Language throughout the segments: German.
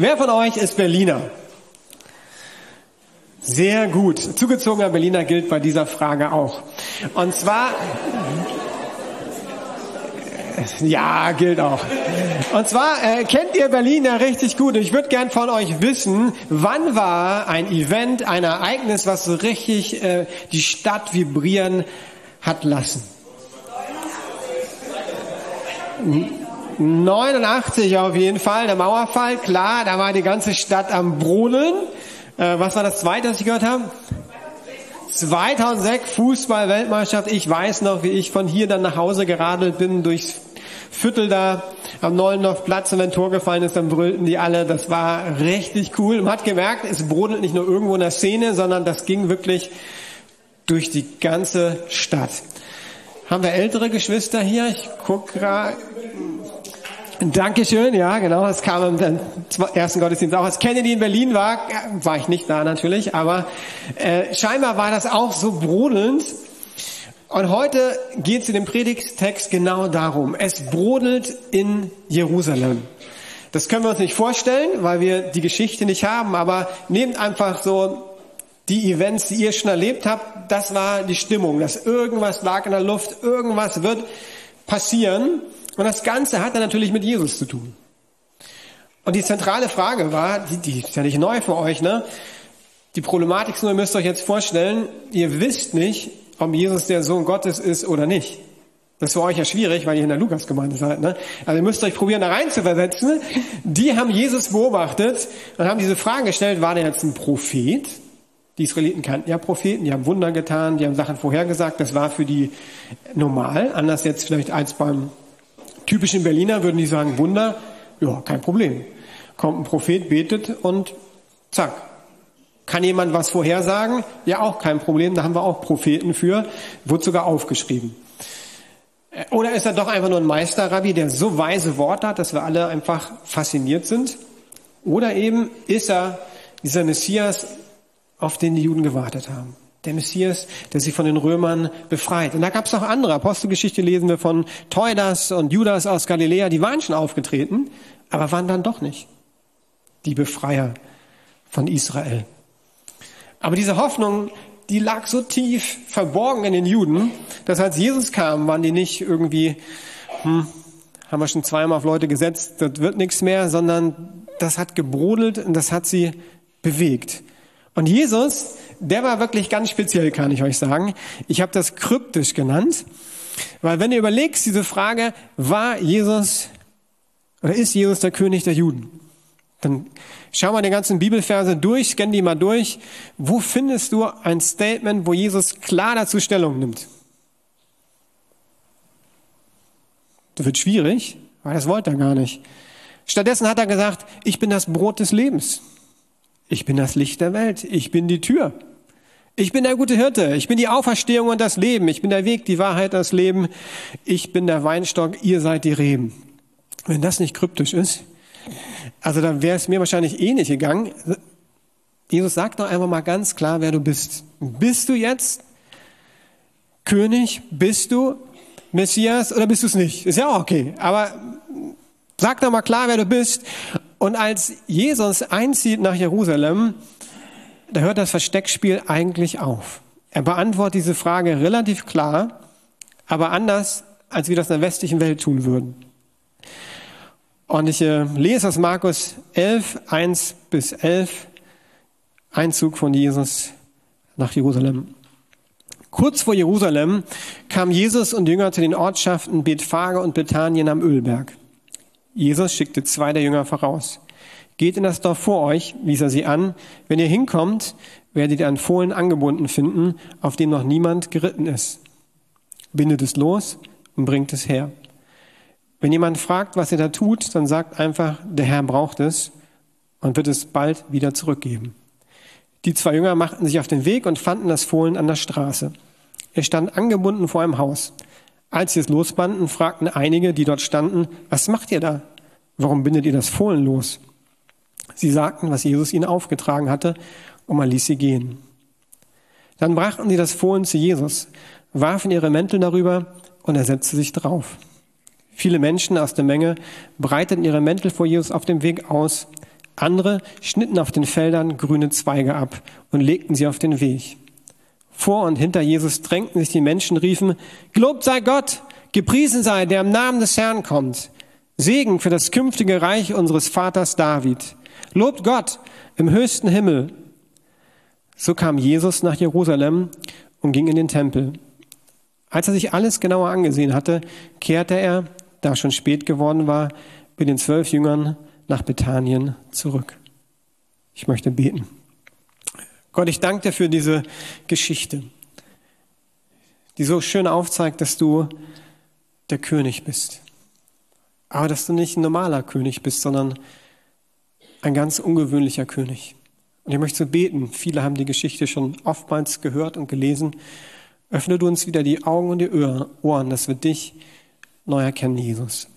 Wer von euch ist Berliner? Sehr gut. Zugezogener Berliner gilt bei dieser Frage auch. Und zwar, ja, gilt auch. Und zwar äh, kennt ihr Berlin ja richtig gut. Ich würde gern von euch wissen, wann war ein Event, ein Ereignis, was so richtig äh, die Stadt vibrieren hat lassen? 89 auf jeden Fall, der Mauerfall, klar, da war die ganze Stadt am Brodeln. Äh, was war das zweite, was ich gehört habe? 2006 Fußball-Weltmeisterschaft. Ich weiß noch, wie ich von hier dann nach Hause geradelt bin durchs Viertel da am Neulendorfplatz und wenn ein Tor gefallen ist, dann brüllten die alle. Das war richtig cool. Man hat gemerkt, es brodelt nicht nur irgendwo in der Szene, sondern das ging wirklich durch die ganze Stadt. Haben wir ältere Geschwister hier? Ich guck gerade. Dankeschön, ja, genau. Es kam im ersten Gottesdienst auch. Als Kennedy in Berlin war, war ich nicht da natürlich, aber äh, scheinbar war das auch so brodelnd. Und heute geht es in dem Predigtext genau darum. Es brodelt in Jerusalem. Das können wir uns nicht vorstellen, weil wir die Geschichte nicht haben, aber nehmt einfach so die Events, die ihr schon erlebt habt, das war die Stimmung, dass irgendwas lag in der Luft, irgendwas wird passieren. Und das Ganze hat dann natürlich mit Jesus zu tun. Und die zentrale Frage war, die, die ist ja nicht neu für euch, ne? Die Problematik ist nur, ihr müsst euch jetzt vorstellen, ihr wisst nicht, ob Jesus der Sohn Gottes ist oder nicht. Das ist für euch ja schwierig, weil ihr in der Lukasgemeinde seid. Ne? Also ihr müsst euch probieren, da rein zu versetzen. Die haben Jesus beobachtet und haben diese Fragen gestellt, war der jetzt ein Prophet? Die Israeliten kannten ja Propheten, die haben Wunder getan, die haben Sachen vorhergesagt. Das war für die normal, anders jetzt vielleicht als beim typischen Berliner würden die sagen, Wunder, ja, kein Problem. Kommt ein Prophet, betet und zack. Kann jemand was vorhersagen? Ja, auch kein Problem, da haben wir auch Propheten für, wird sogar aufgeschrieben. Oder ist er doch einfach nur ein Meisterrabbi, der so weise Worte hat, dass wir alle einfach fasziniert sind? Oder eben ist er dieser Messias, auf den die Juden gewartet haben? Der Messias, der sie von den Römern befreit. Und da gab es auch andere. Apostelgeschichte lesen wir von Teudas und Judas aus Galiläa, die waren schon aufgetreten, aber waren dann doch nicht die Befreier von Israel. Aber diese Hoffnung, die lag so tief verborgen in den Juden, dass als Jesus kam, waren die nicht irgendwie, hm, haben wir schon zweimal auf Leute gesetzt, das wird nichts mehr, sondern das hat gebrodelt und das hat sie bewegt. Und Jesus, der war wirklich ganz speziell, kann ich euch sagen. Ich habe das kryptisch genannt, weil wenn du überlegst, diese Frage, war Jesus oder ist Jesus der König der Juden? Dann schau mal die ganzen Bibelverse durch, scann die mal durch. Wo findest du ein Statement, wo Jesus klar dazu Stellung nimmt? Das wird schwierig, weil das wollte er gar nicht. Stattdessen hat er gesagt, ich bin das Brot des Lebens. Ich bin das Licht der Welt. Ich bin die Tür. Ich bin der gute Hirte. Ich bin die Auferstehung und das Leben. Ich bin der Weg, die Wahrheit, das Leben. Ich bin der Weinstock. Ihr seid die Reben. Wenn das nicht kryptisch ist, also dann wäre es mir wahrscheinlich eh nicht gegangen. Jesus sagt doch einfach mal ganz klar, wer du bist. Bist du jetzt König? Bist du Messias oder bist du es nicht? Ist ja auch okay. Aber sag doch mal klar, wer du bist. Und als Jesus einzieht nach Jerusalem, da hört das Versteckspiel eigentlich auf. Er beantwortet diese Frage relativ klar, aber anders, als wir das in der westlichen Welt tun würden. Und ich äh, lese aus Markus 11, 1 bis 11, Einzug von Jesus nach Jerusalem. Kurz vor Jerusalem kam Jesus und Jünger zu den Ortschaften Bethphage und Bethanien am Ölberg. Jesus schickte zwei der Jünger voraus. Geht in das Dorf vor euch, wies er sie an. Wenn ihr hinkommt, werdet ihr einen Fohlen angebunden finden, auf dem noch niemand geritten ist. Bindet es los und bringt es her. Wenn jemand fragt, was ihr da tut, dann sagt einfach, der Herr braucht es und wird es bald wieder zurückgeben. Die zwei Jünger machten sich auf den Weg und fanden das Fohlen an der Straße. Er stand angebunden vor einem Haus. Als sie es losbanden, fragten einige, die dort standen, was macht ihr da? Warum bindet ihr das Fohlen los? Sie sagten, was Jesus ihnen aufgetragen hatte, und man ließ sie gehen. Dann brachten sie das Fohlen zu Jesus, warfen ihre Mäntel darüber und er setzte sich drauf. Viele Menschen aus der Menge breiteten ihre Mäntel vor Jesus auf dem Weg aus. Andere schnitten auf den Feldern grüne Zweige ab und legten sie auf den Weg. Vor und hinter Jesus drängten sich die Menschen, riefen, Gelobt sei Gott, gepriesen sei, der im Namen des Herrn kommt. Segen für das künftige Reich unseres Vaters David. Lobt Gott im höchsten Himmel. So kam Jesus nach Jerusalem und ging in den Tempel. Als er sich alles genauer angesehen hatte, kehrte er, da schon spät geworden war, mit den zwölf Jüngern nach Bethanien zurück. Ich möchte beten. Gott, ich danke dir für diese Geschichte, die so schön aufzeigt, dass du der König bist. Aber dass du nicht ein normaler König bist, sondern ein ganz ungewöhnlicher König. Und ich möchte so beten, viele haben die Geschichte schon oftmals gehört und gelesen. Öffne du uns wieder die Augen und die Ohren, dass wir dich neu erkennen, Jesus.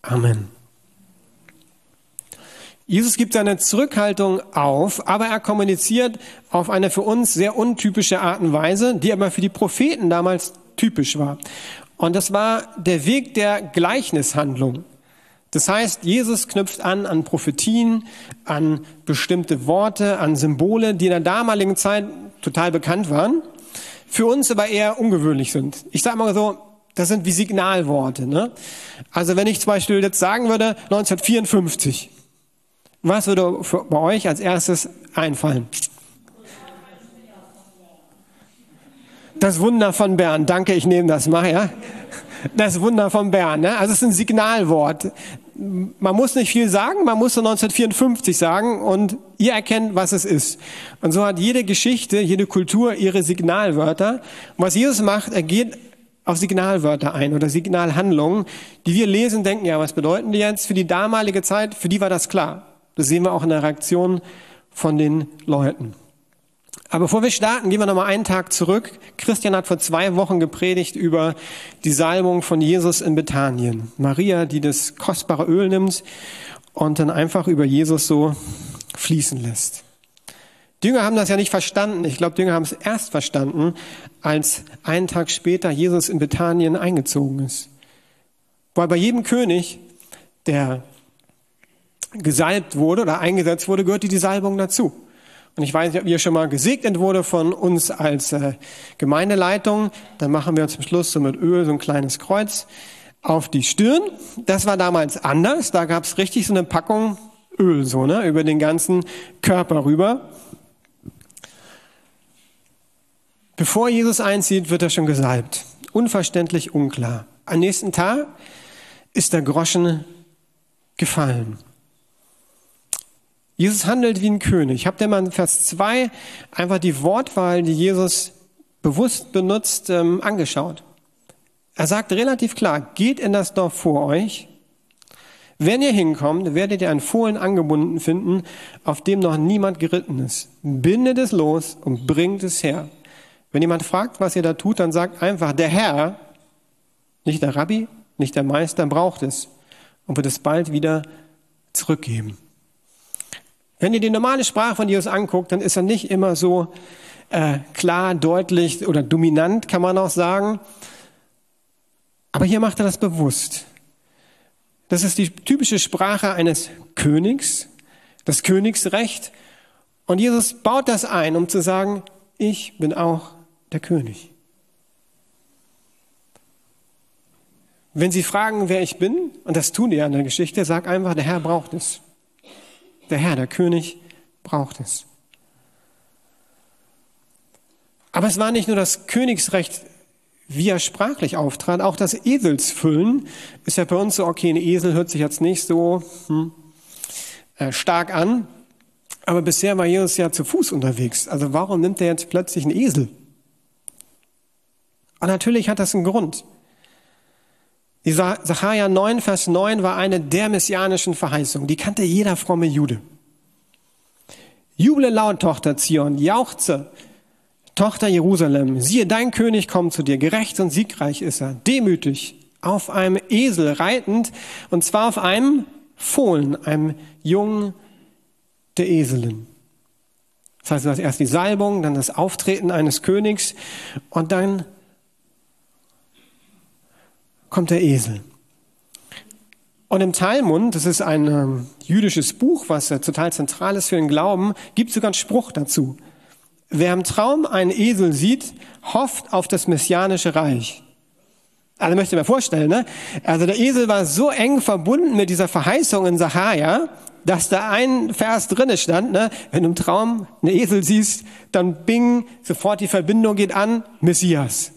Amen. Jesus gibt seine Zurückhaltung auf, aber er kommuniziert auf eine für uns sehr untypische Art und Weise, die aber für die Propheten damals typisch war. Und das war der Weg der Gleichnishandlung. Das heißt, Jesus knüpft an an Prophetien, an bestimmte Worte, an Symbole, die in der damaligen Zeit total bekannt waren, für uns aber eher ungewöhnlich sind. Ich sage mal so, das sind wie Signalworte. Ne? Also wenn ich zum Beispiel jetzt sagen würde, 1954, was würde bei euch als erstes einfallen? Das Wunder von Bern. Danke, ich nehme das mal, ja. Das Wunder von Bern. Ne? Also es ist ein Signalwort. Man muss nicht viel sagen, man muss so 1954 sagen und ihr erkennt, was es ist. Und so hat jede Geschichte, jede Kultur ihre Signalwörter. Und was Jesus macht, er geht auf Signalwörter ein oder Signalhandlungen, die wir lesen, denken, ja, was bedeuten die jetzt? Für die damalige Zeit, für die war das klar. Das sehen wir auch in der Reaktion von den Leuten. Aber bevor wir starten, gehen wir nochmal einen Tag zurück. Christian hat vor zwei Wochen gepredigt über die Salbung von Jesus in Bethanien. Maria, die das kostbare Öl nimmt und dann einfach über Jesus so fließen lässt. Die Jünger haben das ja nicht verstanden. Ich glaube, die Jünger haben es erst verstanden, als einen Tag später Jesus in Bethanien eingezogen ist. Weil bei jedem König, der gesalbt wurde oder eingesetzt wurde, gehörte die Salbung dazu. Und ich weiß nicht, ob ihr schon mal gesegnet wurde von uns als äh, Gemeindeleitung. Dann machen wir zum Schluss so mit Öl so ein kleines Kreuz auf die Stirn. Das war damals anders. Da gab es richtig so eine Packung Öl so ne über den ganzen Körper rüber. Bevor Jesus einzieht, wird er schon gesalbt. Unverständlich unklar. Am nächsten Tag ist der Groschen gefallen. Jesus handelt wie ein König. Habt ihr mal in Vers 2 einfach die Wortwahl, die Jesus bewusst benutzt, ähm, angeschaut? Er sagt relativ klar, geht in das Dorf vor euch. Wenn ihr hinkommt, werdet ihr ein Fohlen angebunden finden, auf dem noch niemand geritten ist. Bindet es los und bringt es her. Wenn jemand fragt, was ihr da tut, dann sagt einfach, der Herr, nicht der Rabbi, nicht der Meister, braucht es und wird es bald wieder zurückgeben. Wenn ihr die normale Sprache von Jesus anguckt, dann ist er nicht immer so äh, klar, deutlich oder dominant, kann man auch sagen. Aber hier macht er das bewusst. Das ist die typische Sprache eines Königs, das Königsrecht. Und Jesus baut das ein, um zu sagen, ich bin auch der König. Wenn Sie fragen, wer ich bin, und das tun die ja in der Geschichte, sag einfach, der Herr braucht es. Der Herr, der König, braucht es. Aber es war nicht nur das Königsrecht, wie er sprachlich auftrat, auch das Eselsfüllen ist ja bei uns so, okay, ein Esel hört sich jetzt nicht so hm, äh, stark an, aber bisher war Jesus ja zu Fuß unterwegs. Also warum nimmt er jetzt plötzlich einen Esel? Und natürlich hat das einen Grund. Die Sacharja 9, Vers 9 war eine der messianischen Verheißungen. Die kannte jeder fromme Jude. Juble laut, Tochter Zion, jauchze, Tochter Jerusalem. Siehe, dein König kommt zu dir. Gerecht und siegreich ist er. Demütig, auf einem Esel reitend, und zwar auf einem Fohlen, einem Jungen der Eselin. Das heißt, das erst die Salbung, dann das Auftreten eines Königs und dann kommt der Esel. Und im Talmud, das ist ein ähm, jüdisches Buch, was äh, total zentral ist für den Glauben, gibt sogar einen Spruch dazu. Wer im Traum einen Esel sieht, hofft auf das messianische Reich. Also möchte mir vorstellen, ne? Also der Esel war so eng verbunden mit dieser Verheißung in Sahaja, dass da ein Vers drinne stand, ne? Wenn du im Traum einen Esel siehst, dann bing, sofort die Verbindung geht an, Messias.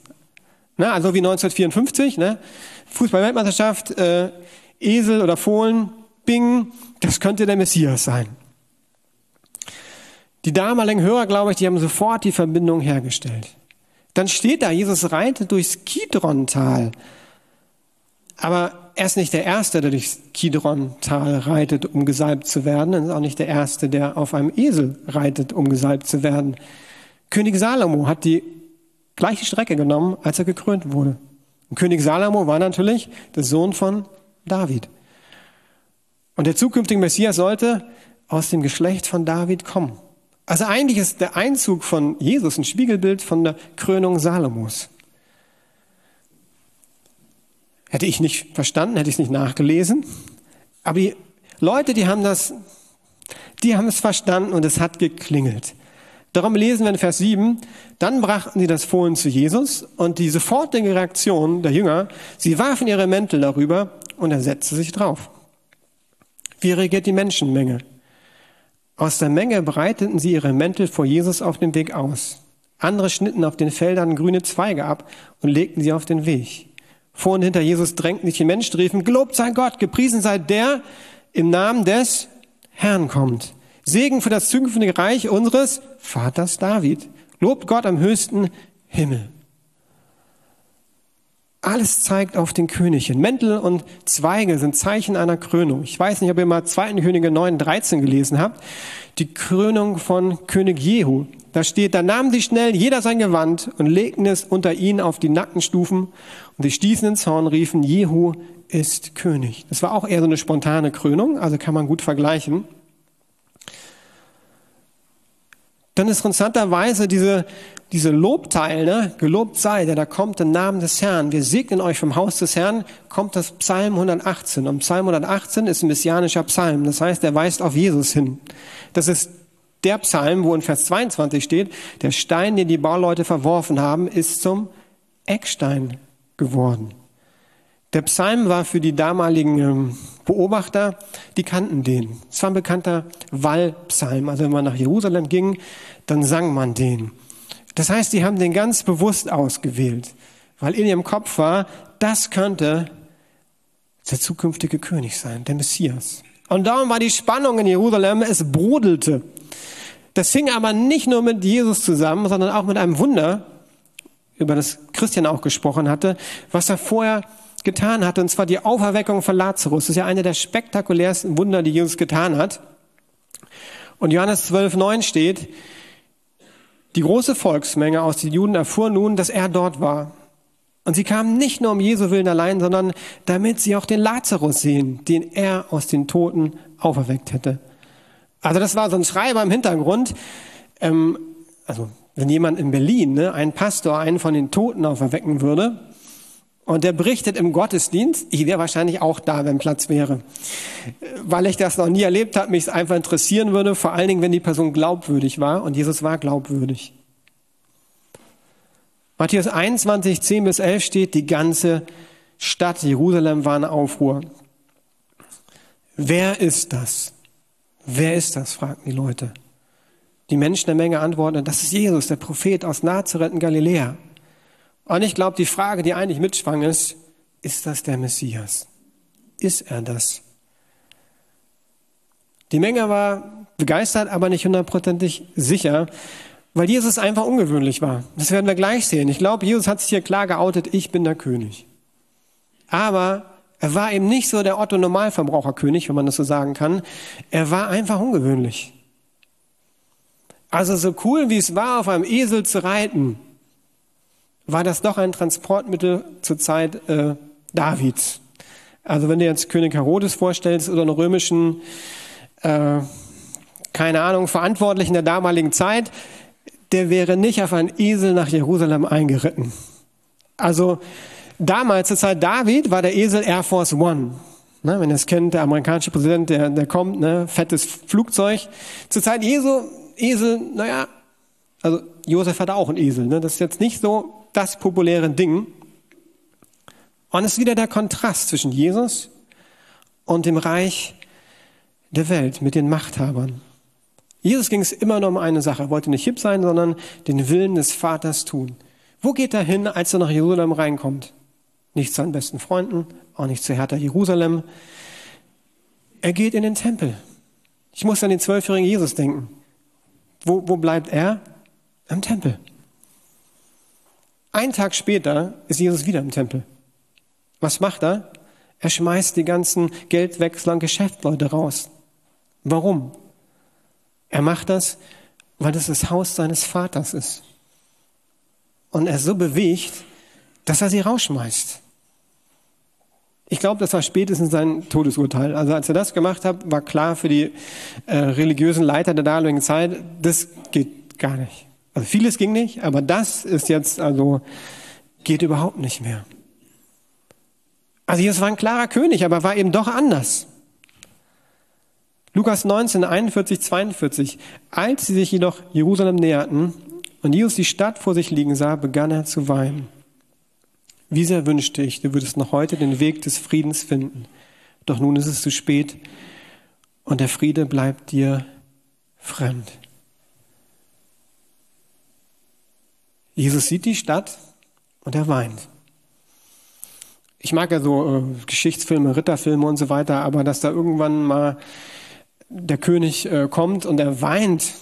Ne? Also wie 1954, ne? Fußball-Weltmeisterschaft, äh, Esel oder Fohlen, bing, das könnte der Messias sein. Die damaligen Hörer, glaube ich, die haben sofort die Verbindung hergestellt. Dann steht da, Jesus reitet durchs Kidron-Tal. Aber er ist nicht der Erste, der durchs Kidron-Tal reitet, um gesalbt zu werden. Er ist auch nicht der Erste, der auf einem Esel reitet, um gesalbt zu werden. König Salomo hat die gleiche Strecke genommen, als er gekrönt wurde. Und König Salomo war natürlich der Sohn von David. Und der zukünftige Messias sollte aus dem Geschlecht von David kommen. Also eigentlich ist der Einzug von Jesus ein Spiegelbild von der Krönung Salomos. Hätte ich nicht verstanden, hätte ich es nicht nachgelesen. Aber die Leute, die haben das, die haben es verstanden und es hat geklingelt. Darum lesen wir in Vers 7, dann brachten sie das Fohlen zu Jesus und die sofortige Reaktion der Jünger, sie warfen ihre Mäntel darüber und er setzte sich drauf. Wie reagiert die Menschenmenge? Aus der Menge breiteten sie ihre Mäntel vor Jesus auf dem Weg aus. Andere schnitten auf den Feldern grüne Zweige ab und legten sie auf den Weg. Vor und hinter Jesus drängten sich die Menschen, riefen, Gelobt sei Gott, gepriesen sei der im Namen des Herrn kommt. Segen für das zukünftige Reich unseres Vaters David. Lobt Gott am höchsten Himmel. Alles zeigt auf den König. Mäntel und Zweige sind Zeichen einer Krönung. Ich weiß nicht, ob ihr mal 2. Könige 9, 13 gelesen habt. Die Krönung von König Jehu. Da steht, da nahmen sie schnell jeder sein Gewand und legten es unter ihn auf die Nackenstufen und sie stießen ins Horn, riefen, Jehu ist König. Das war auch eher so eine spontane Krönung, also kann man gut vergleichen. Dann ist interessanterweise diese, diese Lobteil, ne? gelobt sei, der da kommt im Namen des Herrn. Wir segnen euch vom Haus des Herrn, kommt das Psalm 118. Und Psalm 118 ist ein messianischer Psalm. Das heißt, er weist auf Jesus hin. Das ist der Psalm, wo in Vers 22 steht, der Stein, den die Bauleute verworfen haben, ist zum Eckstein geworden. Der Psalm war für die damaligen ähm, Beobachter, die kannten den. Es war ein bekannter Wallpsalm. Also wenn man nach Jerusalem ging, dann sang man den. Das heißt, die haben den ganz bewusst ausgewählt, weil in ihrem Kopf war, das könnte der zukünftige König sein, der Messias. Und darum war die Spannung in Jerusalem, es brodelte. Das hing aber nicht nur mit Jesus zusammen, sondern auch mit einem Wunder, über das Christian auch gesprochen hatte, was er vorher getan hatte, und zwar die Auferweckung von Lazarus. Das ist ja eine der spektakulärsten Wunder, die Jesus getan hat. Und Johannes 12, 9 steht, die große Volksmenge aus den Juden erfuhr nun, dass er dort war. Und sie kamen nicht nur um Jesu Willen allein, sondern damit sie auch den Lazarus sehen, den er aus den Toten auferweckt hätte. Also das war so ein Schreiber im Hintergrund. Ähm, also wenn jemand in Berlin, ne, ein Pastor, einen von den Toten auferwecken würde, und der berichtet im Gottesdienst, ich wäre wahrscheinlich auch da, wenn Platz wäre. Weil ich das noch nie erlebt habe, mich es einfach interessieren würde, vor allen Dingen, wenn die Person glaubwürdig war. Und Jesus war glaubwürdig. Matthäus 21, 10 bis 11 steht, die ganze Stadt Jerusalem war in Aufruhr. Wer ist das? Wer ist das? fragten die Leute. Die Menschen der Menge antworten, das ist Jesus, der Prophet aus Nazareth in Galiläa. Und ich glaube, die Frage, die eigentlich mitschwang, ist, ist das der Messias? Ist er das? Die Menge war begeistert, aber nicht hundertprozentig sicher, weil Jesus einfach ungewöhnlich war. Das werden wir gleich sehen. Ich glaube, Jesus hat sich hier klar geoutet, ich bin der König. Aber er war eben nicht so der Otto Normalverbraucherkönig, wenn man das so sagen kann. Er war einfach ungewöhnlich. Also so cool wie es war, auf einem Esel zu reiten, war das doch ein Transportmittel zur Zeit äh, Davids. Also wenn du jetzt König Herodes vorstellst oder einen römischen, äh, keine Ahnung, Verantwortlichen der damaligen Zeit, der wäre nicht auf einen Esel nach Jerusalem eingeritten. Also damals zur Zeit David war der Esel Air Force One. Ne, wenn ihr es kennt, der amerikanische Präsident, der, der kommt, ne, fettes Flugzeug. Zur Zeit Jesu, Esel, naja, also Josef hatte auch einen Esel. Ne? Das ist jetzt nicht so das populäre Ding. Und es ist wieder der Kontrast zwischen Jesus und dem Reich der Welt mit den Machthabern. Jesus ging es immer nur um eine Sache. Er wollte nicht hip sein, sondern den Willen des Vaters tun. Wo geht er hin, als er nach Jerusalem reinkommt? Nicht zu seinen besten Freunden, auch nicht zu Hertha Jerusalem. Er geht in den Tempel. Ich muss an den zwölfjährigen Jesus denken. Wo, wo bleibt er? Am Tempel. Ein Tag später ist Jesus wieder im Tempel. Was macht er? Er schmeißt die ganzen Geldwechsler und Geschäftsleute raus. Warum? Er macht das, weil das das Haus seines Vaters ist. Und er ist so bewegt, dass er sie rausschmeißt. Ich glaube, das war spätestens sein Todesurteil. Also als er das gemacht hat, war klar für die äh, religiösen Leiter der damaligen Zeit, das geht gar nicht. Also vieles ging nicht, aber das ist jetzt, also geht überhaupt nicht mehr. Also Jesus war ein klarer König, aber war eben doch anders. Lukas 19, 41, 42. Als sie sich jedoch Jerusalem näherten und Jesus die Stadt vor sich liegen sah, begann er zu weinen. Wie sehr wünschte ich, du würdest noch heute den Weg des Friedens finden. Doch nun ist es zu spät und der Friede bleibt dir fremd. Jesus sieht die Stadt und er weint. Ich mag ja so äh, Geschichtsfilme, Ritterfilme und so weiter, aber dass da irgendwann mal der König äh, kommt und er weint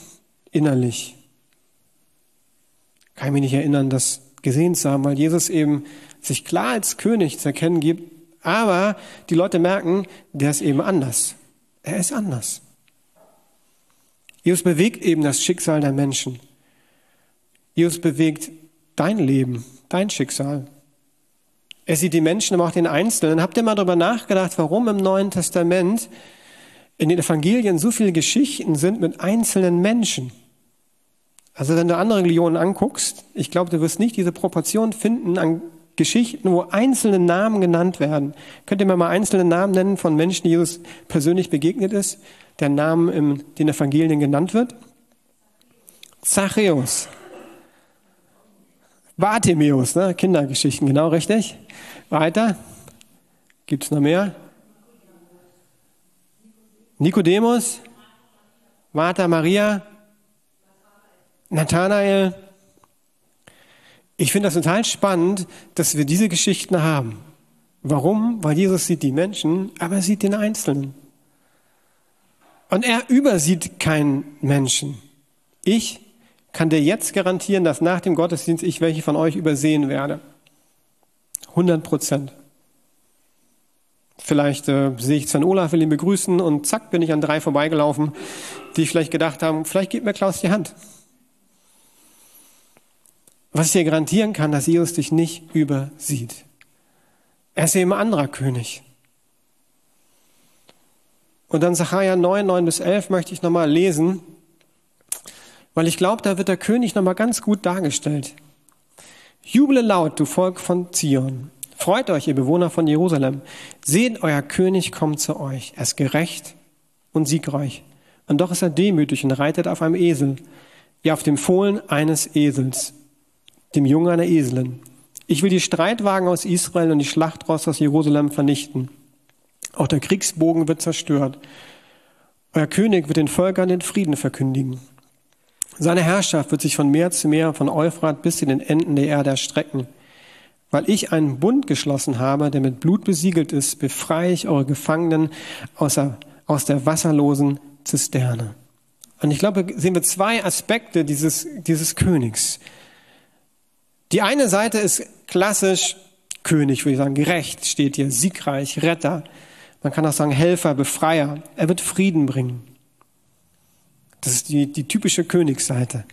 innerlich. Kann ich mich nicht erinnern, das gesehen zu haben, weil Jesus eben sich klar als König zu erkennen gibt, aber die Leute merken, der ist eben anders. Er ist anders. Jesus bewegt eben das Schicksal der Menschen. Jesus bewegt dein Leben, dein Schicksal. Er sieht die Menschen, aber auch den Einzelnen. Habt ihr mal darüber nachgedacht, warum im Neuen Testament in den Evangelien so viele Geschichten sind mit einzelnen Menschen. Also wenn du andere Religionen anguckst, ich glaube, du wirst nicht diese Proportion finden an Geschichten, wo einzelne Namen genannt werden. Könnt ihr mir mal einzelne Namen nennen von Menschen, die Jesus persönlich begegnet ist, der Name in den Evangelien genannt wird? Zachäus. Bartimäus, ne? Kindergeschichten, genau richtig. Weiter. Gibt es noch mehr? Nikodemus, Martha Maria, Nathanael. Ich finde das total spannend, dass wir diese Geschichten haben. Warum? Weil Jesus sieht die Menschen, aber er sieht den Einzelnen. Und er übersieht keinen Menschen. Ich kann dir jetzt garantieren, dass nach dem Gottesdienst ich welche von euch übersehen werde. 100 Prozent. Vielleicht äh, sehe ich Sven Olaf, will ihn begrüßen und zack, bin ich an drei vorbeigelaufen, die vielleicht gedacht haben, vielleicht gibt mir Klaus die Hand. Was ich dir garantieren kann, dass Jesus dich nicht übersieht. Er ist eben anderer König. Und dann Sacharja 9, 9 bis 11 möchte ich nochmal lesen, weil ich glaube, da wird der König nochmal ganz gut dargestellt. Juble laut, du Volk von Zion. Freut euch, ihr Bewohner von Jerusalem. Seht, euer König kommt zu euch. Er ist gerecht und siegreich. Und doch ist er demütig und reitet auf einem Esel, wie auf dem Fohlen eines Esels, dem Jungen einer Eselin. Ich will die Streitwagen aus Israel und die Schlachtrosse aus Jerusalem vernichten. Auch der Kriegsbogen wird zerstört. Euer König wird den Völkern den Frieden verkündigen. Seine Herrschaft wird sich von Meer zu Meer, von Euphrat bis in den Enden der Erde erstrecken. Weil ich einen Bund geschlossen habe, der mit Blut besiegelt ist, befreie ich eure Gefangenen aus der, aus der wasserlosen Zisterne. Und ich glaube, sehen wir zwei Aspekte dieses, dieses Königs. Die eine Seite ist klassisch König, würde ich sagen, gerecht steht hier, siegreich, Retter. Man kann auch sagen Helfer, Befreier. Er wird Frieden bringen. Das ist die, die typische Königsseite.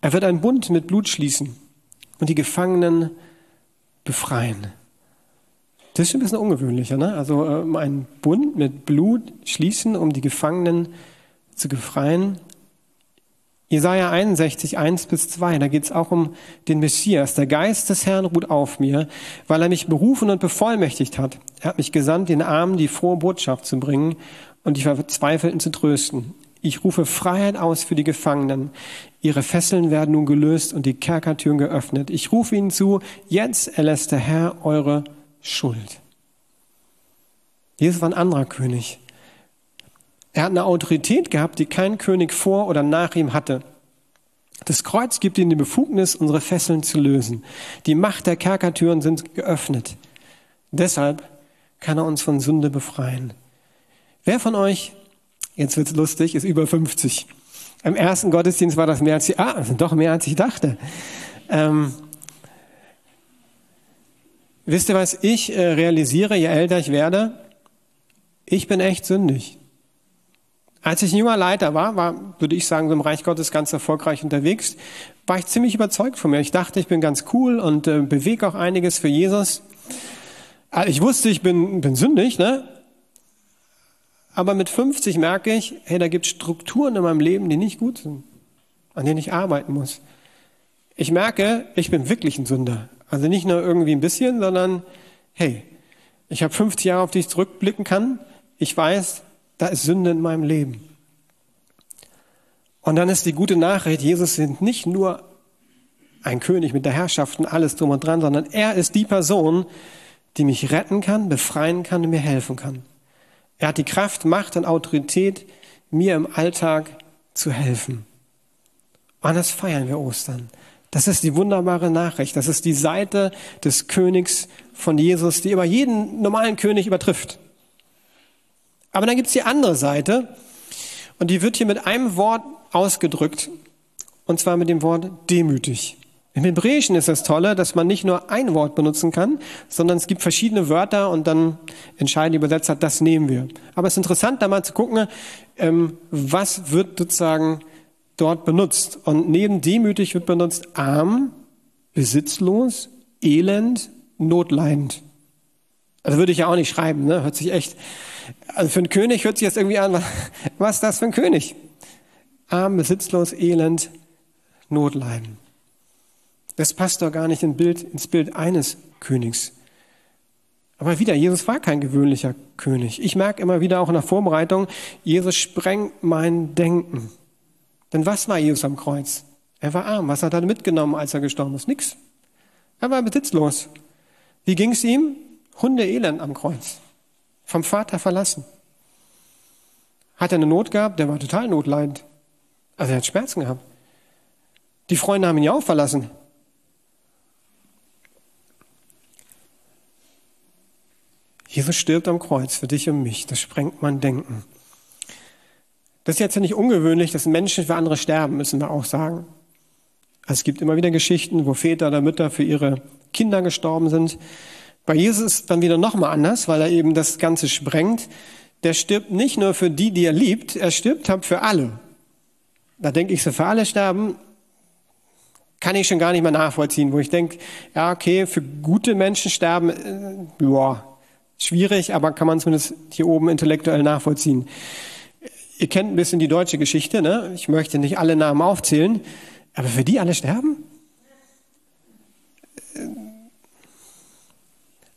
Er wird einen Bund mit Blut schließen und die Gefangenen befreien. Das ist ein bisschen ungewöhnlicher, ne? Also ähm, einen Bund mit Blut schließen, um die Gefangenen zu befreien. Jesaja 61, 1 bis 2, da geht es auch um den Messias. Der Geist des Herrn ruht auf mir, weil er mich berufen und bevollmächtigt hat. Er hat mich gesandt, den Armen die frohe Botschaft zu bringen und die Verzweifelten zu trösten. Ich rufe Freiheit aus für die Gefangenen. Ihre Fesseln werden nun gelöst und die Kerkertüren geöffnet. Ich rufe ihnen zu, jetzt erlässt der Herr eure Schuld. Jesus war ein anderer König. Er hat eine Autorität gehabt, die kein König vor oder nach ihm hatte. Das Kreuz gibt ihm die Befugnis, unsere Fesseln zu lösen. Die Macht der Kerkertüren sind geöffnet. Deshalb kann er uns von Sünde befreien. Wer von euch, jetzt wird's lustig, ist über 50? Im ersten Gottesdienst war das mehr als ich, ah, doch mehr als ich dachte. Ähm, wisst ihr, was ich äh, realisiere, je älter ich werde? Ich bin echt sündig. Als ich ein junger Leiter war, war, würde ich sagen, so im Reich Gottes ganz erfolgreich unterwegs, war ich ziemlich überzeugt von mir. Ich dachte, ich bin ganz cool und äh, bewege auch einiges für Jesus. Also ich wusste, ich bin, bin sündig, ne? Aber mit 50 merke ich, hey, da gibt Strukturen in meinem Leben, die nicht gut sind, an denen ich arbeiten muss. Ich merke, ich bin wirklich ein Sünder. Also nicht nur irgendwie ein bisschen, sondern hey, ich habe 50 Jahre, auf die ich zurückblicken kann. Ich weiß, da ist Sünde in meinem Leben. Und dann ist die gute Nachricht, Jesus sind nicht nur ein König mit der Herrschaft und alles drum und dran, sondern er ist die Person, die mich retten kann, befreien kann und mir helfen kann. Er hat die Kraft, Macht und Autorität, mir im Alltag zu helfen. Und das feiern wir Ostern. Das ist die wunderbare Nachricht. Das ist die Seite des Königs von Jesus, die über jeden normalen König übertrifft. Aber dann gibt's die andere Seite und die wird hier mit einem Wort ausgedrückt und zwar mit dem Wort demütig. Im Hebräischen ist das Tolle, dass man nicht nur ein Wort benutzen kann, sondern es gibt verschiedene Wörter und dann entscheiden die Übersetzer, das nehmen wir. Aber es ist interessant, da mal zu gucken, ähm, was wird sozusagen dort benutzt. Und neben demütig wird benutzt arm, besitzlos, elend, notleidend. Also würde ich ja auch nicht schreiben, ne? hört sich echt also für einen König hört sich jetzt irgendwie an, was ist das für ein König? Arm, besitzlos, elend, Notleiden. Das passt doch gar nicht ins Bild, ins Bild eines Königs. Aber wieder, Jesus war kein gewöhnlicher König. Ich merke immer wieder auch in der Vorbereitung, Jesus sprengt mein Denken. Denn was war Jesus am Kreuz? Er war arm. Was hat er mitgenommen, als er gestorben ist? Nix. Er war besitzlos. Wie ging es ihm? Hunde elend am Kreuz vom Vater verlassen. Hat er eine Not gehabt? Der war total notleidend. Also er hat Schmerzen gehabt. Die Freunde haben ihn ja auch verlassen. Jesus stirbt am Kreuz für dich und mich. Das sprengt mein Denken. Das ist jetzt ja nicht ungewöhnlich, dass Menschen für andere sterben, müssen wir auch sagen. Es gibt immer wieder Geschichten, wo Väter oder Mütter für ihre Kinder gestorben sind. Bei Jesus ist dann wieder nochmal anders, weil er eben das Ganze sprengt. Der stirbt nicht nur für die, die er liebt, er stirbt halt für alle. Da denke ich so, für alle sterben, kann ich schon gar nicht mehr nachvollziehen, wo ich denke, ja, okay, für gute Menschen sterben, äh, ja, schwierig, aber kann man zumindest hier oben intellektuell nachvollziehen. Ihr kennt ein bisschen die deutsche Geschichte, ne? Ich möchte nicht alle Namen aufzählen, aber für die alle sterben?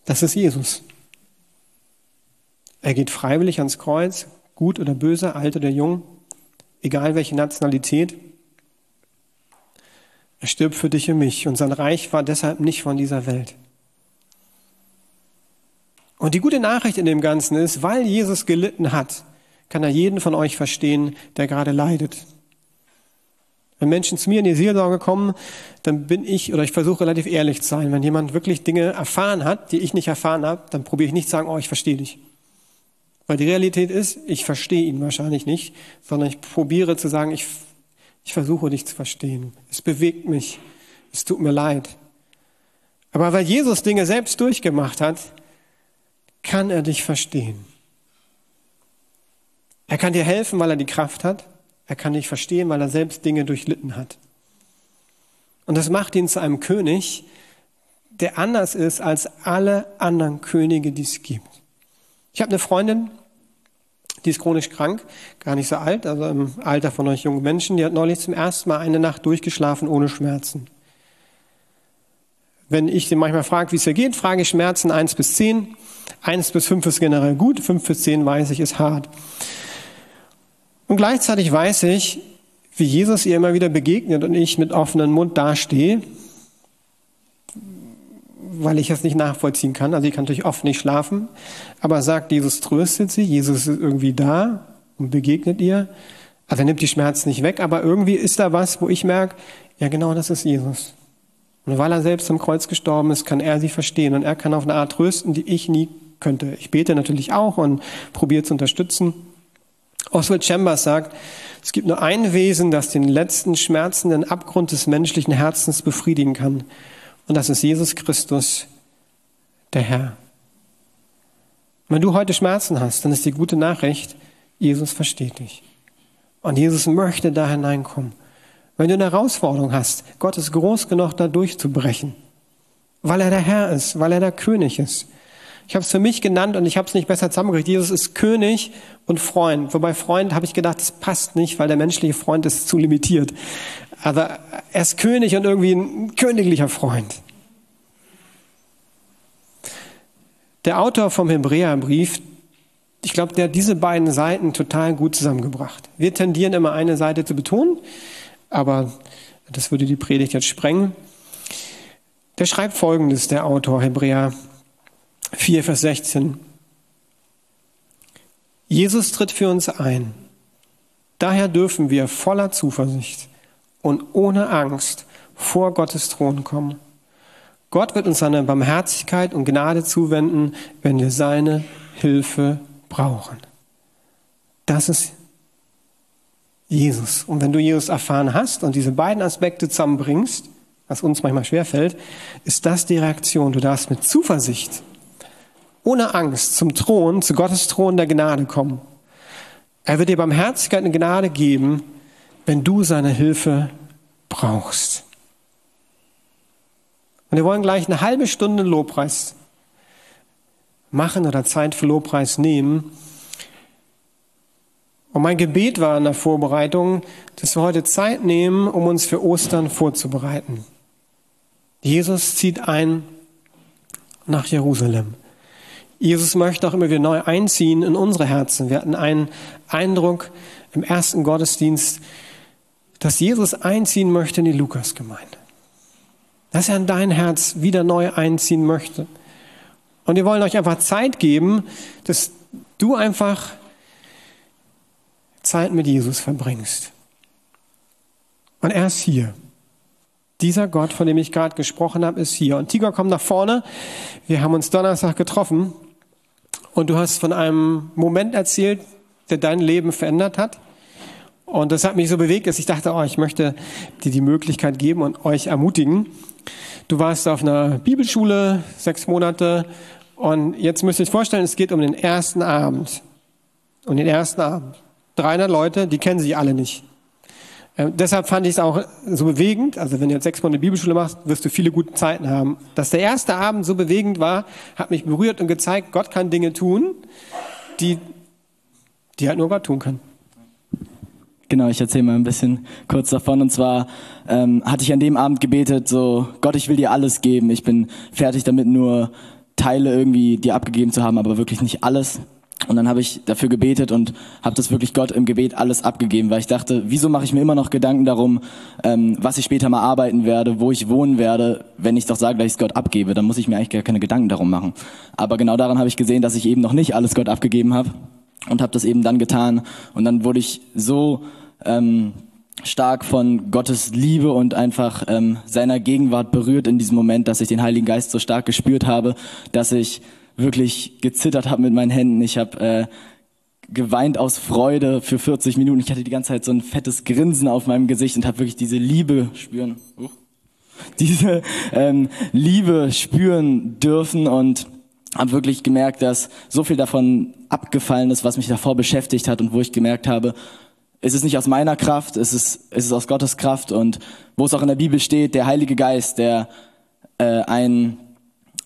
Das ist Jesus. Er geht freiwillig ans Kreuz, gut oder böse, alt oder jung, egal welche Nationalität. Er stirbt für dich und mich und sein Reich war deshalb nicht von dieser Welt. Und die gute Nachricht in dem Ganzen ist, weil Jesus gelitten hat, kann er jeden von euch verstehen, der gerade leidet. Wenn Menschen zu mir in die Seelsorge kommen, dann bin ich, oder ich versuche relativ ehrlich zu sein. Wenn jemand wirklich Dinge erfahren hat, die ich nicht erfahren habe, dann probiere ich nicht zu sagen, oh, ich verstehe dich. Weil die Realität ist, ich verstehe ihn wahrscheinlich nicht, sondern ich probiere zu sagen, ich, ich versuche dich zu verstehen. Es bewegt mich. Es tut mir leid. Aber weil Jesus Dinge selbst durchgemacht hat, kann er dich verstehen. Er kann dir helfen, weil er die Kraft hat. Er kann nicht verstehen, weil er selbst Dinge durchlitten hat. Und das macht ihn zu einem König, der anders ist als alle anderen Könige, die es gibt. Ich habe eine Freundin, Die ist chronisch krank, gar nicht so alt, also im Alter von euch jungen Menschen. Die hat neulich zum ersten Mal eine Nacht durchgeschlafen ohne Schmerzen. Wenn ich sie manchmal frage, wie es ihr geht, frage ich Schmerzen eins bis zehn. Eins bis fünf ist generell gut, fünf bis zehn weiß ich, ist hart. Und gleichzeitig weiß ich, wie Jesus ihr immer wieder begegnet und ich mit offenem Mund dastehe, weil ich es nicht nachvollziehen kann. Also ich kann natürlich oft nicht schlafen, aber sagt, Jesus tröstet sie, Jesus ist irgendwie da und begegnet ihr. Also er nimmt die Schmerzen nicht weg, aber irgendwie ist da was, wo ich merke, ja genau, das ist Jesus. Und weil er selbst am Kreuz gestorben ist, kann er sie verstehen und er kann auf eine Art trösten, die ich nie könnte. Ich bete natürlich auch und probiere zu unterstützen. Oswald Chambers sagt, es gibt nur ein Wesen, das den letzten schmerzenden Abgrund des menschlichen Herzens befriedigen kann. Und das ist Jesus Christus, der Herr. Wenn du heute Schmerzen hast, dann ist die gute Nachricht, Jesus versteht dich. Und Jesus möchte da hineinkommen. Wenn du eine Herausforderung hast, Gott ist groß genug, da durchzubrechen, weil er der Herr ist, weil er der König ist. Ich habe es für mich genannt und ich habe es nicht besser zusammengekriegt. Jesus ist König und Freund. Wobei Freund habe ich gedacht, das passt nicht, weil der menschliche Freund ist zu limitiert. Aber er ist König und irgendwie ein königlicher Freund. Der Autor vom Hebräerbrief, ich glaube, der hat diese beiden Seiten total gut zusammengebracht. Wir tendieren immer eine Seite zu betonen, aber das würde die Predigt jetzt sprengen. Der schreibt folgendes, der Autor Hebräer 4, Vers 16. Jesus tritt für uns ein. Daher dürfen wir voller Zuversicht und ohne Angst vor Gottes Thron kommen. Gott wird uns seine Barmherzigkeit und Gnade zuwenden, wenn wir seine Hilfe brauchen. Das ist Jesus. Und wenn du Jesus erfahren hast und diese beiden Aspekte zusammenbringst, was uns manchmal schwerfällt, ist das die Reaktion. Du darfst mit Zuversicht ohne Angst zum Thron, zu Gottes Thron der Gnade kommen. Er wird dir Barmherzigkeit und Gnade geben, wenn du seine Hilfe brauchst. Und wir wollen gleich eine halbe Stunde Lobpreis machen oder Zeit für Lobpreis nehmen. Und mein Gebet war in der Vorbereitung, dass wir heute Zeit nehmen, um uns für Ostern vorzubereiten. Jesus zieht ein nach Jerusalem. Jesus möchte auch immer wieder neu einziehen in unsere Herzen. Wir hatten einen Eindruck im ersten Gottesdienst, dass Jesus einziehen möchte in die Lukasgemeinde. Dass er in dein Herz wieder neu einziehen möchte. Und wir wollen euch einfach Zeit geben, dass du einfach Zeit mit Jesus verbringst. Und er ist hier. Dieser Gott, von dem ich gerade gesprochen habe, ist hier. Und Tiger, komm nach vorne. Wir haben uns Donnerstag getroffen und du hast von einem Moment erzählt, der dein Leben verändert hat. Und das hat mich so bewegt, dass ich dachte, oh, ich möchte dir die Möglichkeit geben und euch ermutigen. Du warst auf einer Bibelschule sechs Monate und jetzt müsst ihr euch vorstellen, es geht um den ersten Abend. Um den ersten Abend. 300 Leute, die kennen sich alle nicht. Äh, deshalb fand ich es auch so bewegend. Also wenn du jetzt sechs Monate Bibelschule machst, wirst du viele gute Zeiten haben. Dass der erste Abend so bewegend war, hat mich berührt und gezeigt, Gott kann Dinge tun, die, die halt nur Gott tun kann. Genau, ich erzähle mal ein bisschen kurz davon. Und zwar ähm, hatte ich an dem Abend gebetet, so Gott, ich will dir alles geben. Ich bin fertig damit, nur Teile irgendwie dir abgegeben zu haben, aber wirklich nicht alles. Und dann habe ich dafür gebetet und habe das wirklich Gott im Gebet alles abgegeben, weil ich dachte, wieso mache ich mir immer noch Gedanken darum, ähm, was ich später mal arbeiten werde, wo ich wohnen werde, wenn ich doch sage, dass ich es Gott abgebe, dann muss ich mir eigentlich gar keine Gedanken darum machen. Aber genau daran habe ich gesehen, dass ich eben noch nicht alles Gott abgegeben habe und habe das eben dann getan. Und dann wurde ich so ähm, stark von Gottes Liebe und einfach ähm, seiner Gegenwart berührt in diesem Moment, dass ich den Heiligen Geist so stark gespürt habe, dass ich wirklich gezittert habe mit meinen Händen. Ich habe äh, geweint aus Freude für 40 Minuten. Ich hatte die ganze Zeit so ein fettes Grinsen auf meinem Gesicht und habe wirklich diese Liebe spüren, uh, diese ähm, Liebe spüren dürfen und habe wirklich gemerkt, dass so viel davon abgefallen ist, was mich davor beschäftigt hat und wo ich gemerkt habe, es ist nicht aus meiner Kraft, es ist, es ist aus Gottes Kraft und wo es auch in der Bibel steht, der Heilige Geist, der äh, ein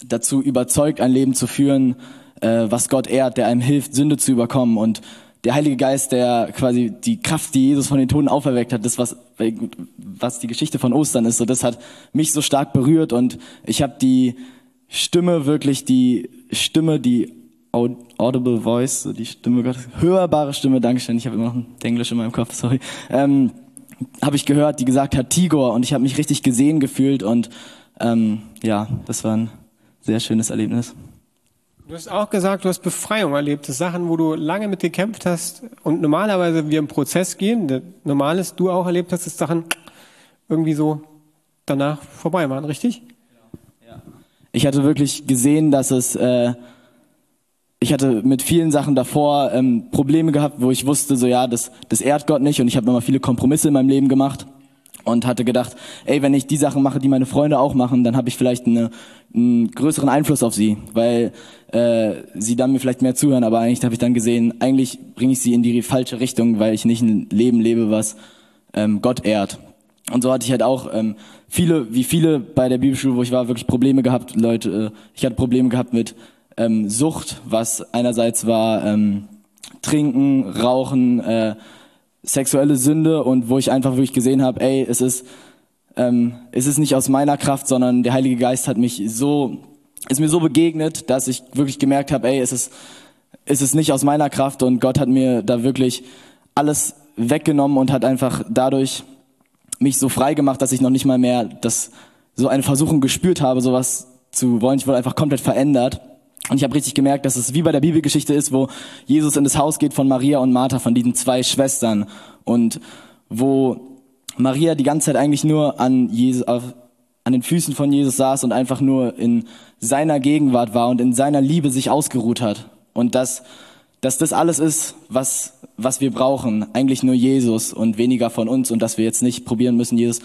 dazu überzeugt, ein Leben zu führen, äh, was Gott ehrt, der einem hilft, Sünde zu überkommen. Und der Heilige Geist, der quasi die Kraft, die Jesus von den Toten auferweckt hat, das was was die Geschichte von Ostern ist, so das hat mich so stark berührt. Und ich habe die Stimme wirklich die Stimme, die audible voice, so die Stimme Gottes, hörbare Stimme, Dankeschön, ich habe immer noch ein Englisch in meinem Kopf, sorry, ähm, habe ich gehört, die gesagt hat Tigor. Und ich habe mich richtig gesehen gefühlt. Und ähm, ja, das war ein sehr schönes Erlebnis. Du hast auch gesagt, du hast Befreiung erlebt. Das Sachen, wo du lange mit gekämpft hast und normalerweise wir im Prozess gehen. Normales du auch erlebt hast, dass Sachen irgendwie so danach vorbei waren, richtig? Ja. Ich hatte wirklich gesehen, dass es, äh, ich hatte mit vielen Sachen davor ähm, Probleme gehabt, wo ich wusste, so ja, das, das ehrt Gott nicht und ich habe immer viele Kompromisse in meinem Leben gemacht und hatte gedacht, ey, wenn ich die Sachen mache, die meine Freunde auch machen, dann habe ich vielleicht eine, einen größeren Einfluss auf sie, weil äh, sie dann mir vielleicht mehr zuhören. Aber eigentlich habe ich dann gesehen, eigentlich bringe ich sie in die falsche Richtung, weil ich nicht ein Leben lebe, was ähm, Gott ehrt. Und so hatte ich halt auch ähm, viele, wie viele bei der Bibelschule, wo ich war, wirklich Probleme gehabt. Leute, äh, ich hatte Probleme gehabt mit ähm, Sucht, was einerseits war ähm, Trinken, Rauchen, äh, sexuelle Sünde und wo ich einfach wirklich gesehen habe, ey, es ist, ähm, es ist nicht aus meiner Kraft, sondern der Heilige Geist hat mich so, ist mir so begegnet, dass ich wirklich gemerkt habe, ey, es ist, es ist nicht aus meiner Kraft und Gott hat mir da wirklich alles weggenommen und hat einfach dadurch mich so frei gemacht, dass ich noch nicht mal mehr das, so eine Versuchung gespürt habe, sowas zu wollen. Ich wurde einfach komplett verändert. Und ich habe richtig gemerkt, dass es wie bei der Bibelgeschichte ist, wo Jesus in das Haus geht von Maria und Martha, von diesen zwei Schwestern. Und wo Maria die ganze Zeit eigentlich nur an, Jesus, an den Füßen von Jesus saß und einfach nur in seiner Gegenwart war und in seiner Liebe sich ausgeruht hat. Und dass, dass das alles ist, was, was wir brauchen. Eigentlich nur Jesus und weniger von uns. Und dass wir jetzt nicht probieren müssen, Jesus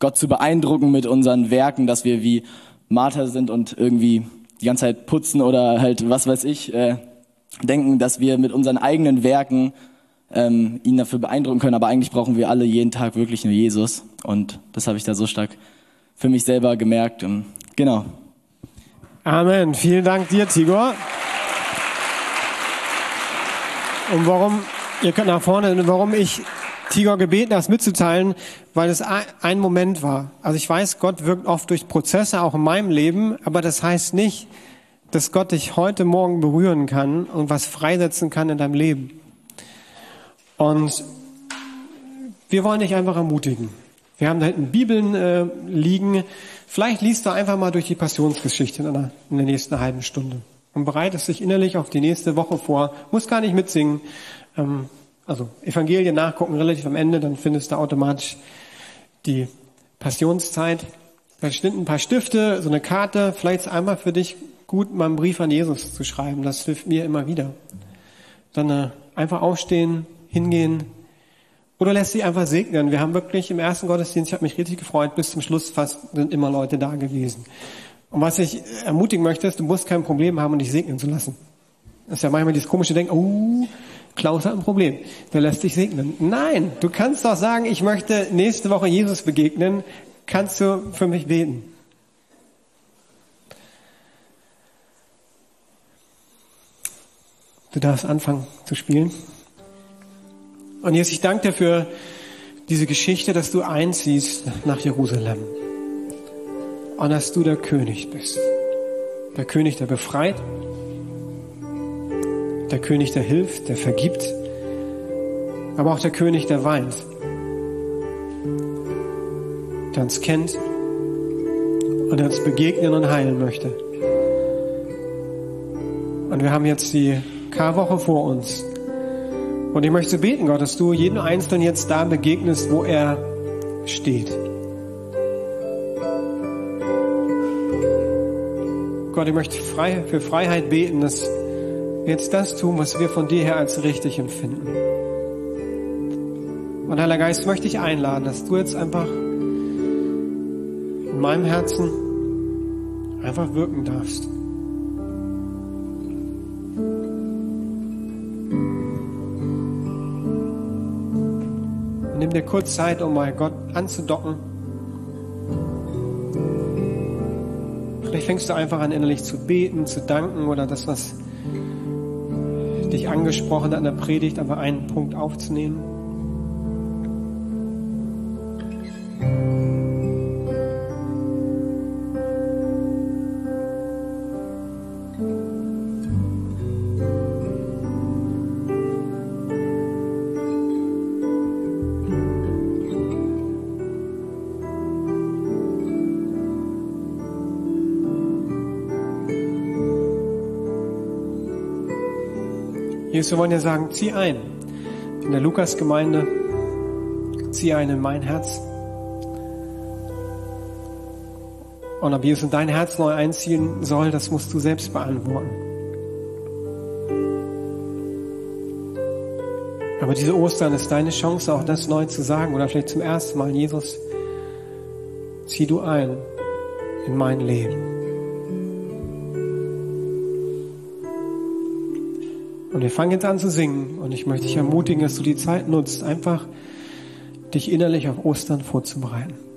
Gott zu beeindrucken mit unseren Werken, dass wir wie Martha sind und irgendwie die ganze Zeit putzen oder halt was weiß ich, äh, denken, dass wir mit unseren eigenen Werken ähm, ihn dafür beeindrucken können. Aber eigentlich brauchen wir alle jeden Tag wirklich nur Jesus. Und das habe ich da so stark für mich selber gemerkt. Und genau. Amen. Vielen Dank dir, Tigor. Und warum, ihr könnt nach vorne, warum ich Tigor gebeten, das mitzuteilen, weil es ein Moment war. Also ich weiß, Gott wirkt oft durch Prozesse, auch in meinem Leben, aber das heißt nicht, dass Gott dich heute Morgen berühren kann und was freisetzen kann in deinem Leben. Und wir wollen dich einfach ermutigen. Wir haben da hinten Bibeln äh, liegen. Vielleicht liest du einfach mal durch die Passionsgeschichte in der, in der nächsten halben Stunde und bereitest dich innerlich auf die nächste Woche vor. Muss gar nicht mitsingen. Ähm, also Evangelien nachgucken, relativ am Ende, dann findest du automatisch die Passionszeit. Da stehen ein paar Stifte, so eine Karte. Vielleicht ist einmal für dich gut, mal einen Brief an Jesus zu schreiben. Das hilft mir immer wieder. Dann äh, einfach aufstehen, hingehen. Oder lässt sich einfach segnen. Wir haben wirklich im ersten Gottesdienst, ich habe mich richtig gefreut, bis zum Schluss fast sind immer Leute da gewesen. Und was ich ermutigen möchte, ist, du musst kein Problem haben, dich segnen zu lassen. Das ist ja manchmal dieses komische Denken, oh, Klaus hat ein Problem. Der lässt sich segnen. Nein, du kannst doch sagen, ich möchte nächste Woche Jesus begegnen. Kannst du für mich beten? Du darfst anfangen zu spielen. Und Jesus, ich danke dir für diese Geschichte, dass du einziehst nach Jerusalem. Und dass du der König bist. Der König, der befreit, der König, der hilft, der vergibt, aber auch der König, der weint, der uns kennt und uns begegnen und heilen möchte. Und wir haben jetzt die Karwoche vor uns. Und ich möchte beten, Gott, dass du jeden Einzelnen jetzt da begegnest, wo er steht. Gott, ich möchte frei, für Freiheit beten, dass jetzt das tun, was wir von dir her als richtig empfinden. Und Heiliger Geist, möchte ich einladen, dass du jetzt einfach in meinem Herzen einfach wirken darfst. Nimm dir kurz Zeit, um mal Gott anzudocken. Vielleicht fängst du einfach an, innerlich zu beten, zu danken oder das, was dich angesprochen hat in der Predigt, aber einen Punkt aufzunehmen. Jesus, wir wollen dir sagen, zieh ein in der Lukas-Gemeinde, zieh ein in mein Herz. Und ob Jesus in dein Herz neu einziehen soll, das musst du selbst beantworten. Aber diese Ostern ist deine Chance, auch das neu zu sagen oder vielleicht zum ersten Mal, Jesus, zieh du ein in mein Leben. Und wir fangen jetzt an zu singen. Und ich möchte dich ermutigen, dass du die Zeit nutzt, einfach dich innerlich auf Ostern vorzubereiten.